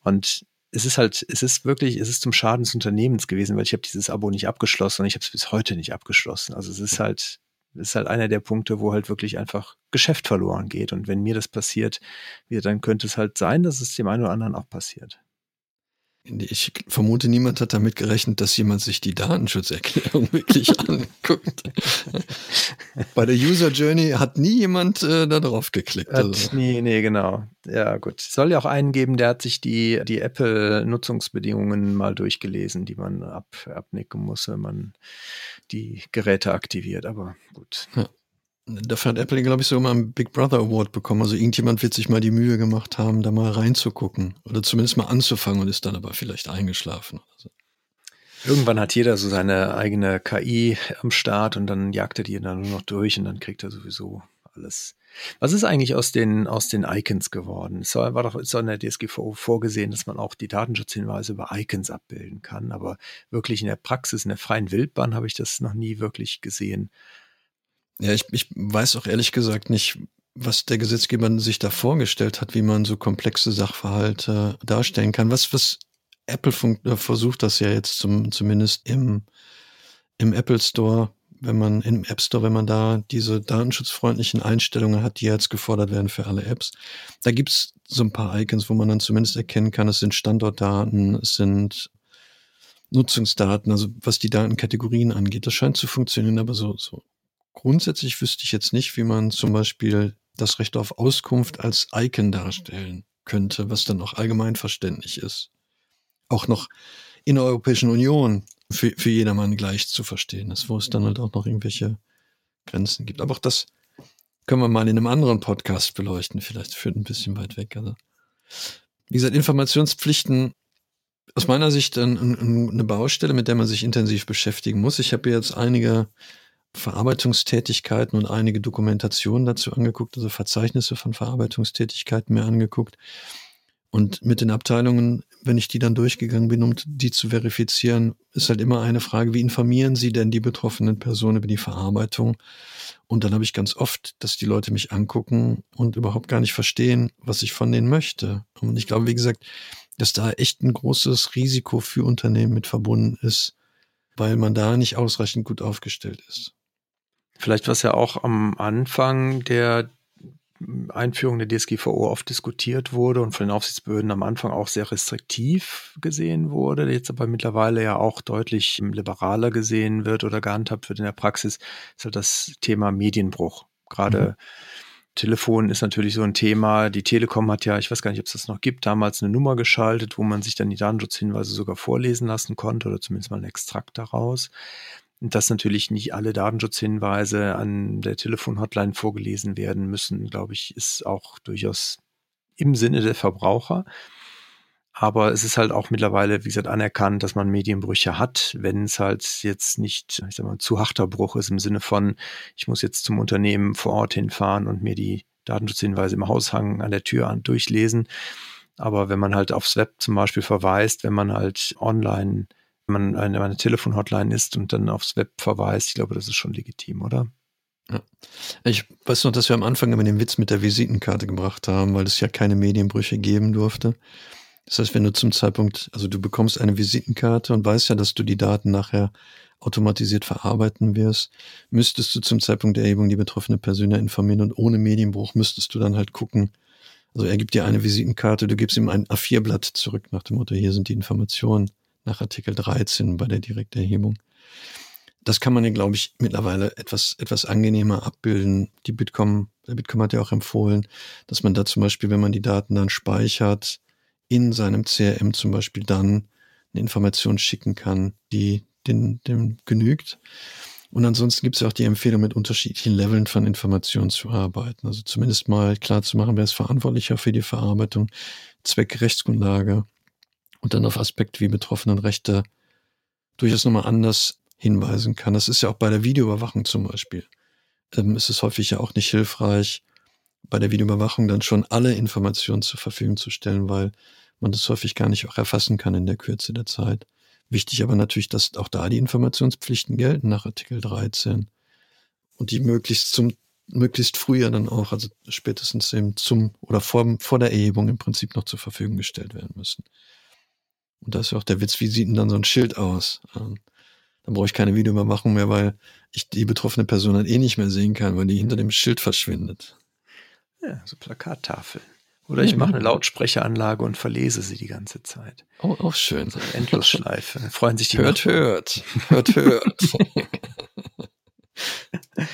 Und es ist halt, es ist wirklich, es ist zum Schaden des Unternehmens gewesen, weil ich habe dieses Abo nicht abgeschlossen und ich habe es bis heute nicht abgeschlossen. Also es ist halt, es ist halt einer der Punkte, wo halt wirklich einfach Geschäft verloren geht. Und wenn mir das passiert, dann könnte es halt sein, dass es dem einen oder anderen auch passiert. Ich vermute, niemand hat damit gerechnet, dass jemand sich die Datenschutzerklärung wirklich anguckt. Bei der User Journey hat nie jemand äh, da drauf geklickt. Hat, also. Nee, nee, genau. Ja, gut. Es soll ja auch einen geben, der hat sich die, die Apple-Nutzungsbedingungen mal durchgelesen, die man ab, abnicken muss, wenn man die Geräte aktiviert. Aber gut. Ja. Dafür hat Apple, glaube ich, sogar mal einen Big Brother Award bekommen. Also irgendjemand wird sich mal die Mühe gemacht haben, da mal reinzugucken. Oder zumindest mal anzufangen und ist dann aber vielleicht eingeschlafen so. Irgendwann hat jeder so seine eigene KI am Start und dann jagt er die dann nur noch durch und dann kriegt er sowieso alles. Was ist eigentlich aus den, aus den Icons geworden? Es war, war doch ist in der DSGVO vorgesehen, dass man auch die Datenschutzhinweise über Icons abbilden kann. Aber wirklich in der Praxis, in der freien Wildbahn habe ich das noch nie wirklich gesehen. Ja, ich, ich weiß auch ehrlich gesagt nicht, was der Gesetzgeber sich da vorgestellt hat, wie man so komplexe Sachverhalte darstellen kann. Was, was Apple äh, versucht das ja jetzt zum, zumindest im, im Apple Store, wenn man im App Store, wenn man da diese datenschutzfreundlichen Einstellungen hat, die jetzt gefordert werden für alle Apps. Da gibt's so ein paar Icons, wo man dann zumindest erkennen kann, es sind Standortdaten, es sind Nutzungsdaten, also was die Datenkategorien angeht. Das scheint zu funktionieren, aber so, so Grundsätzlich wüsste ich jetzt nicht, wie man zum Beispiel das Recht auf Auskunft als Icon darstellen könnte, was dann auch allgemein verständlich ist. Auch noch in der Europäischen Union für, für jedermann gleich zu verstehen ist, wo es dann halt auch noch irgendwelche Grenzen gibt. Aber auch das können wir mal in einem anderen Podcast beleuchten, vielleicht führt ein bisschen weit weg. Also, wie gesagt, Informationspflichten aus meiner Sicht eine Baustelle, mit der man sich intensiv beschäftigen muss. Ich habe jetzt einige Verarbeitungstätigkeiten und einige Dokumentationen dazu angeguckt, also Verzeichnisse von Verarbeitungstätigkeiten mir angeguckt. Und mit den Abteilungen, wenn ich die dann durchgegangen bin, um die zu verifizieren, ist halt immer eine Frage, wie informieren Sie denn die betroffenen Personen über die Verarbeitung? Und dann habe ich ganz oft, dass die Leute mich angucken und überhaupt gar nicht verstehen, was ich von denen möchte. Und ich glaube, wie gesagt, dass da echt ein großes Risiko für Unternehmen mit verbunden ist, weil man da nicht ausreichend gut aufgestellt ist. Vielleicht was ja auch am Anfang der Einführung der DSGVO oft diskutiert wurde und von den Aufsichtsbehörden am Anfang auch sehr restriktiv gesehen wurde, jetzt aber mittlerweile ja auch deutlich liberaler gesehen wird oder gehandhabt wird in der Praxis, ist halt das Thema Medienbruch. Gerade mhm. Telefon ist natürlich so ein Thema. Die Telekom hat ja, ich weiß gar nicht, ob es das noch gibt, damals eine Nummer geschaltet, wo man sich dann die Datenschutzhinweise sogar vorlesen lassen konnte oder zumindest mal einen Extrakt daraus dass natürlich nicht alle Datenschutzhinweise an der Telefonhotline vorgelesen werden müssen, glaube ich, ist auch durchaus im Sinne der Verbraucher. Aber es ist halt auch mittlerweile, wie gesagt, anerkannt, dass man Medienbrüche hat, wenn es halt jetzt nicht, ich sag mal, zu harter Bruch ist im Sinne von, ich muss jetzt zum Unternehmen vor Ort hinfahren und mir die Datenschutzhinweise im Haushang an der Tür an durchlesen. Aber wenn man halt aufs Web zum Beispiel verweist, wenn man halt online man eine, eine Telefonhotline ist und dann aufs Web verweist, ich glaube, das ist schon legitim, oder? Ja. Ich weiß noch, dass wir am Anfang immer den Witz mit der Visitenkarte gebracht haben, weil es ja keine Medienbrüche geben durfte. Das heißt, wenn du zum Zeitpunkt, also du bekommst eine Visitenkarte und weißt ja, dass du die Daten nachher automatisiert verarbeiten wirst, müsstest du zum Zeitpunkt der Erhebung die betroffene Person informieren und ohne Medienbruch müsstest du dann halt gucken. Also er gibt dir eine Visitenkarte, du gibst ihm ein A4-Blatt zurück nach dem Motto, hier sind die Informationen nach Artikel 13 bei der Direkterhebung. Das kann man ja, glaube ich, mittlerweile etwas, etwas angenehmer abbilden. Die Bitkom, der Bitkom hat ja auch empfohlen, dass man da zum Beispiel, wenn man die Daten dann speichert, in seinem CRM zum Beispiel dann eine Information schicken kann, die den, dem genügt. Und ansonsten gibt es ja auch die Empfehlung, mit unterschiedlichen Leveln von Informationen zu arbeiten. Also zumindest mal klar zu machen, wer ist verantwortlicher für die Verarbeitung, Zweck, Rechtsgrundlage und dann auf Aspekte wie betroffenen Rechte durchaus nochmal anders hinweisen kann. Das ist ja auch bei der Videoüberwachung zum Beispiel. Ähm, es ist häufig ja auch nicht hilfreich, bei der Videoüberwachung dann schon alle Informationen zur Verfügung zu stellen, weil man das häufig gar nicht auch erfassen kann in der Kürze der Zeit. Wichtig aber natürlich, dass auch da die Informationspflichten gelten nach Artikel 13 und die möglichst zum möglichst früher dann auch, also spätestens eben zum oder vor, vor der Erhebung im Prinzip noch zur Verfügung gestellt werden müssen. Und da ist ja auch der Witz, wie sieht denn dann so ein Schild aus? Ähm, dann brauche ich keine Videoüberwachung mehr, weil ich die betroffene Person dann eh nicht mehr sehen kann, weil die hinter dem Schild verschwindet. Ja, so Plakattafeln. Oder ich mache eine. Lautsprecheranlage und verlese sie die ganze Zeit. Oh, auch schön. So eine Endlosschleife. Freuen sich die Hört, hört. Hört, hört.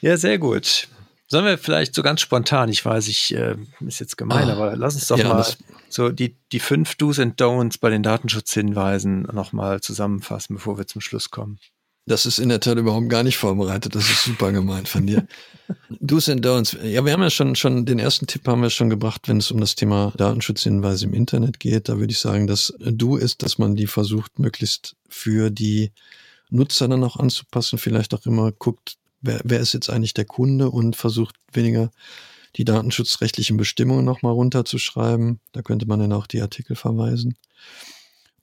ja, sehr gut. Sollen wir vielleicht so ganz spontan, ich weiß, ich äh, ist jetzt gemein, ah, aber lass uns doch ja, mal so die, die fünf Do's and Don'ts bei den Datenschutzhinweisen nochmal zusammenfassen, bevor wir zum Schluss kommen. Das ist in der Tat überhaupt gar nicht vorbereitet. Das ist super gemeint von dir. Do's and Don'ts. Ja, wir haben ja schon, schon, den ersten Tipp haben wir schon gebracht, wenn es um das Thema Datenschutzhinweise im Internet geht. Da würde ich sagen, das Do ist, dass man die versucht, möglichst für die Nutzer dann auch anzupassen. Vielleicht auch immer guckt, wer, wer ist jetzt eigentlich der Kunde und versucht weniger die datenschutzrechtlichen Bestimmungen nochmal runterzuschreiben. Da könnte man dann auch die Artikel verweisen.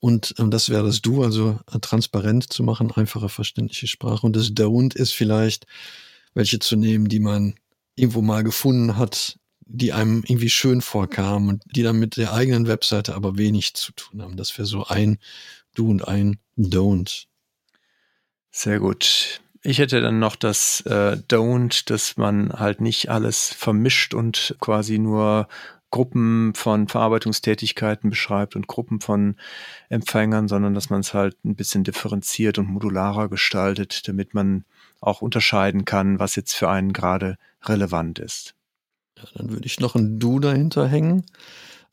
Und ähm, das wäre das Du, also äh, transparent zu machen, einfache, verständliche Sprache. Und das Don't ist vielleicht, welche zu nehmen, die man irgendwo mal gefunden hat, die einem irgendwie schön vorkamen und die dann mit der eigenen Webseite aber wenig zu tun haben. Das wäre so ein Do und ein Don't. Sehr gut. Ich hätte dann noch das äh, Don't, dass man halt nicht alles vermischt und quasi nur Gruppen von Verarbeitungstätigkeiten beschreibt und Gruppen von Empfängern, sondern dass man es halt ein bisschen differenziert und modularer gestaltet, damit man auch unterscheiden kann, was jetzt für einen gerade relevant ist. Ja, dann würde ich noch ein Du dahinter hängen,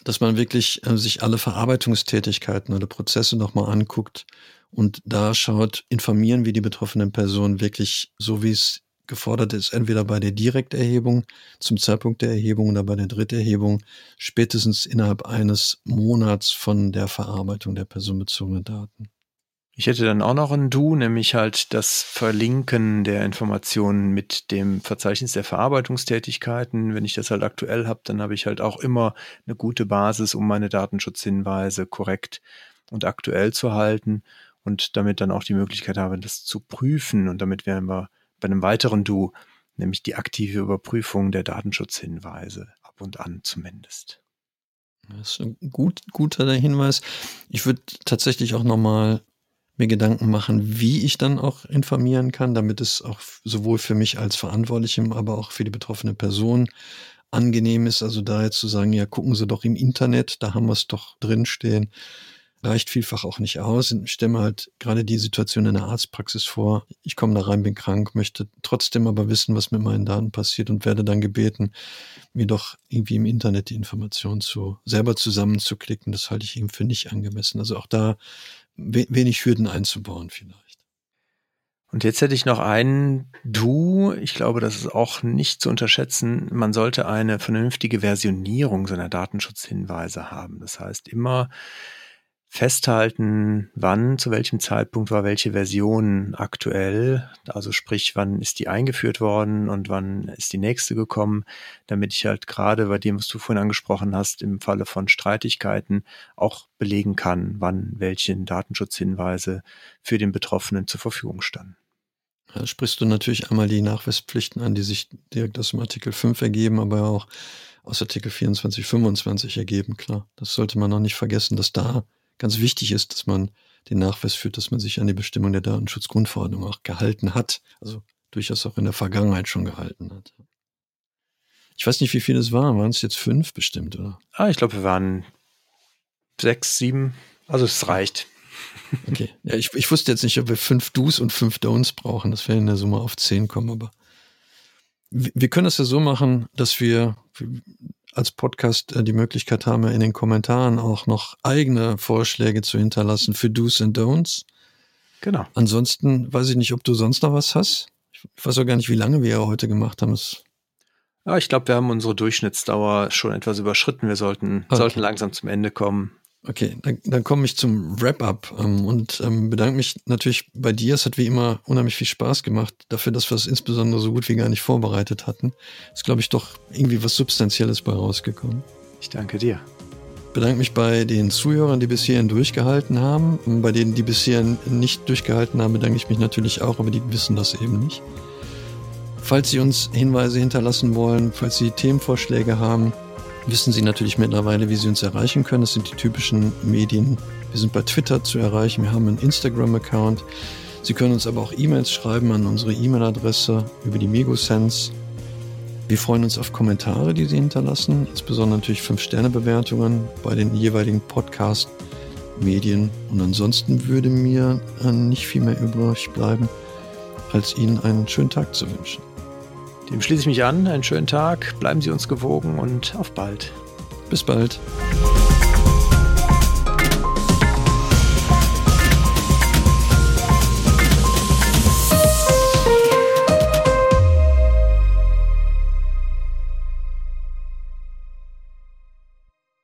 dass man wirklich äh, sich alle Verarbeitungstätigkeiten oder Prozesse nochmal anguckt und da schaut, informieren wir die betroffenen Personen wirklich so, wie es gefordert ist, entweder bei der Direkterhebung zum Zeitpunkt der Erhebung oder bei der Dritterhebung spätestens innerhalb eines Monats von der Verarbeitung der personenbezogenen Daten. Ich hätte dann auch noch ein Du, nämlich halt das Verlinken der Informationen mit dem Verzeichnis der Verarbeitungstätigkeiten. Wenn ich das halt aktuell habe, dann habe ich halt auch immer eine gute Basis, um meine Datenschutzhinweise korrekt und aktuell zu halten und damit dann auch die Möglichkeit habe, das zu prüfen. Und damit wären wir bei einem weiteren Du, nämlich die aktive Überprüfung der Datenschutzhinweise, ab und an zumindest. Das ist ein gut, guter Hinweis. Ich würde tatsächlich auch nochmal mir Gedanken machen, wie ich dann auch informieren kann, damit es auch sowohl für mich als Verantwortlichem, aber auch für die betroffene Person angenehm ist. Also da jetzt zu sagen, ja, gucken Sie doch im Internet, da haben wir es doch drinstehen reicht vielfach auch nicht aus. Ich stelle mir halt gerade die Situation in der Arztpraxis vor. Ich komme da rein, bin krank, möchte trotzdem aber wissen, was mit meinen Daten passiert und werde dann gebeten, mir doch irgendwie im Internet die Informationen zu selber zusammenzuklicken. Das halte ich eben für nicht angemessen. Also auch da wenig Hürden einzubauen vielleicht. Und jetzt hätte ich noch einen Du. Ich glaube, das ist auch nicht zu unterschätzen. Man sollte eine vernünftige Versionierung seiner Datenschutzhinweise haben. Das heißt, immer festhalten, wann, zu welchem Zeitpunkt war welche Version aktuell. Also sprich, wann ist die eingeführt worden und wann ist die nächste gekommen, damit ich halt gerade bei dem, was du vorhin angesprochen hast, im Falle von Streitigkeiten auch belegen kann, wann welche Datenschutzhinweise für den Betroffenen zur Verfügung standen. Da sprichst du natürlich einmal die Nachweispflichten an, die sich direkt aus dem Artikel 5 ergeben, aber auch aus Artikel 24, 25 ergeben, klar. Das sollte man noch nicht vergessen, dass da ganz wichtig ist, dass man den Nachweis führt, dass man sich an die Bestimmung der Datenschutzgrundverordnung auch gehalten hat. Also durchaus auch in der Vergangenheit schon gehalten hat. Ich weiß nicht, wie viele es waren. Waren es jetzt fünf bestimmt, oder? Ah, ich glaube, wir waren sechs, sieben. Also es reicht. Okay. Ja, ich, ich wusste jetzt nicht, ob wir fünf Do's und fünf Don'ts brauchen. Das wäre in der Summe auf zehn kommen, aber wir können es ja so machen, dass wir als Podcast äh, die Möglichkeit haben, in den Kommentaren auch noch eigene Vorschläge zu hinterlassen für Do's und Don'ts. Genau. Ansonsten weiß ich nicht, ob du sonst noch was hast. Ich weiß auch gar nicht, wie lange wir heute gemacht haben. Das ja, ich glaube, wir haben unsere Durchschnittsdauer schon etwas überschritten. Wir sollten, okay. sollten langsam zum Ende kommen. Okay, dann, dann komme ich zum Wrap-up ähm, und ähm, bedanke mich natürlich bei dir. Es hat wie immer unheimlich viel Spaß gemacht, dafür, dass wir es insbesondere so gut wie gar nicht vorbereitet hatten. Ist, glaube ich, doch irgendwie was Substanzielles bei rausgekommen. Ich danke dir. Bedanke mich bei den Zuhörern, die bis hierhin durchgehalten haben. Und bei denen, die bis hierhin nicht durchgehalten haben, bedanke ich mich natürlich auch, aber die wissen das eben nicht. Falls Sie uns Hinweise hinterlassen wollen, falls Sie Themenvorschläge haben, wissen Sie natürlich mittlerweile, wie Sie uns erreichen können. Das sind die typischen Medien. Wir sind bei Twitter zu erreichen, wir haben einen Instagram-Account. Sie können uns aber auch E-Mails schreiben an unsere E-Mail-Adresse über die Megosense. Wir freuen uns auf Kommentare, die Sie hinterlassen, insbesondere natürlich 5-Sterne-Bewertungen bei den jeweiligen Podcast-Medien. Und ansonsten würde mir äh, nicht viel mehr übrig bleiben, als Ihnen einen schönen Tag zu wünschen. Dem schließe ich mich an. Einen schönen Tag, bleiben Sie uns gewogen und auf bald. Bis bald.